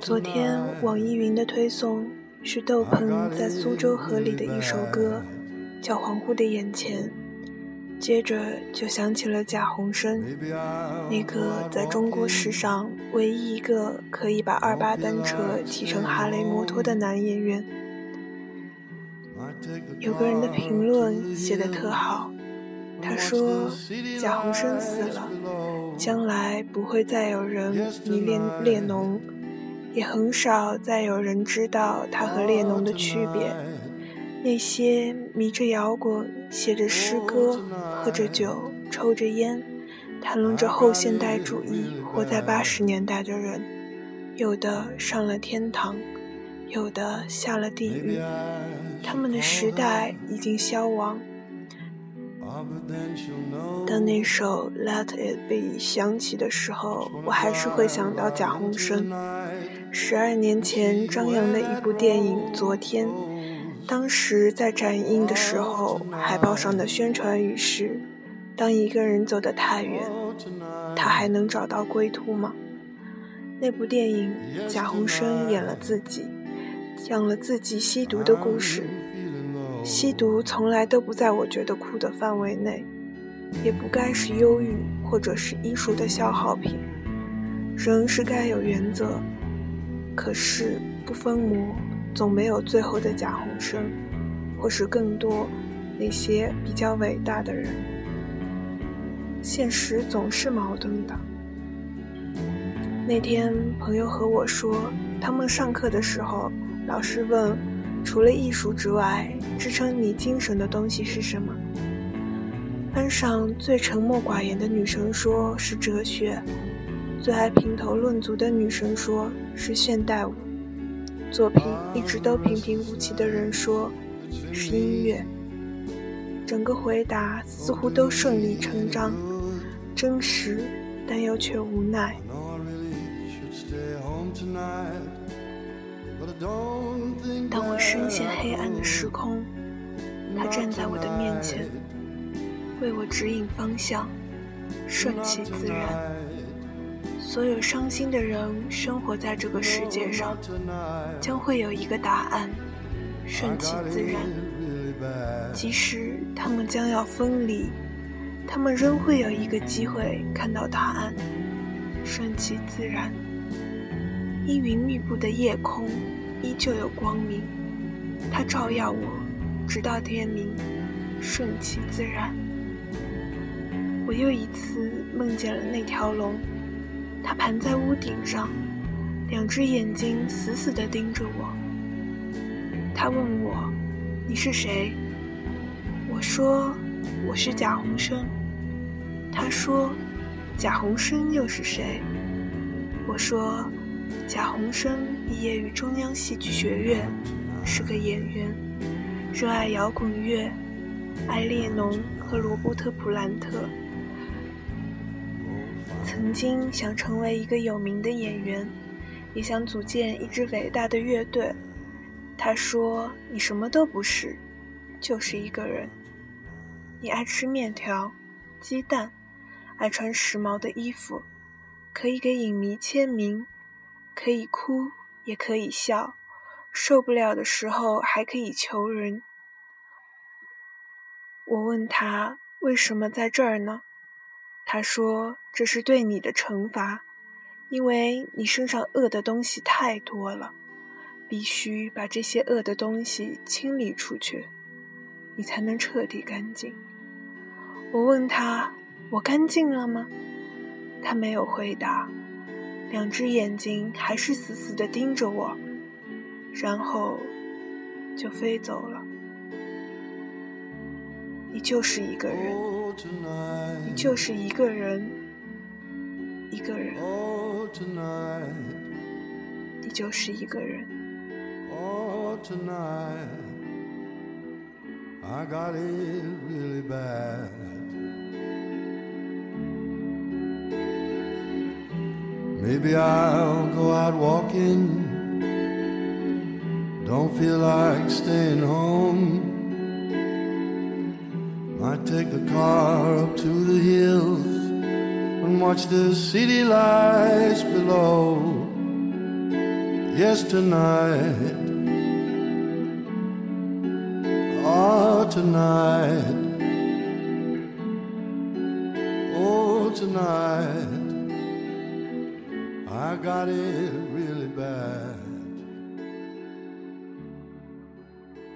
昨天网易云的推送是窦鹏在苏州河里的一首歌叫恍惚的眼前。接着就想起了贾宏声那个在中国史上唯一一个可以把二八单车骑成哈雷摩托的男演员。有个人的评论写的特好他说贾宏声死了，将来不会再有人迷恋列侬，也很少再有人知道他和列侬的区别。那些迷着摇滚、写着诗歌、喝着酒、抽着烟、谈论着后现代主义、活在八十年代的人，有的上了天堂，有的下了地狱。他们的时代已经消亡。当那首《Let It Be》响起的时候，我还是会想到贾宏声。十二年前张扬的一部电影《昨天》。当时在展映的时候，海报上的宣传语是：“当一个人走得太远，他还能找到归途吗？”那部电影，贾宏声演了自己，讲了自己吸毒的故事。吸毒从来都不在我觉得酷的范围内，也不该是忧郁或者是艺术的消耗品。人是该有原则，可是不分魔。总没有最后的贾宏声，或是更多那些比较伟大的人。现实总是矛盾的。那天朋友和我说，他们上课的时候，老师问，除了艺术之外，支撑你精神的东西是什么？班上最沉默寡言的女生说是哲学，最爱评头论足的女生说是现代舞。作品一直都平平无奇的人说，是音乐。整个回答似乎都顺理成章，真实，但又却无奈。当我深陷黑暗的时空，他站在我的面前，为我指引方向，顺其自然。所有伤心的人生活在这个世界上，将会有一个答案，顺其自然。即使他们将要分离，他们仍会有一个机会看到答案，顺其自然。阴云密布的夜空依旧有光明，它照耀我，直到天明，顺其自然。我又一次梦见了那条龙。它盘在屋顶上，两只眼睛死死地盯着我。他问我：“你是谁？”我说：“我是贾宏声。”他说：“贾宏声又是谁？”我说：“贾宏声毕业于中央戏剧学院，是个演员，热爱摇滚乐，爱列侬和罗伯特·普兰特。”曾经想成为一个有名的演员，也想组建一支伟大的乐队。他说：“你什么都不是，就是一个人。你爱吃面条、鸡蛋，爱穿时髦的衣服，可以给影迷签名，可以哭也可以笑，受不了的时候还可以求人。”我问他：“为什么在这儿呢？”他说：“这是对你的惩罚，因为你身上恶的东西太多了，必须把这些恶的东西清理出去，你才能彻底干净。”我问他：“我干净了吗？”他没有回答，两只眼睛还是死死地盯着我，然后就飞走了。你就是一个人，你就是一个人，一个人，你就是一个人。Maybe I'll go out walking. Don't feel like staying home. Might take the car up to the hills and watch the city lights below. Yes, tonight. Oh, tonight. Oh, tonight. I got it really bad.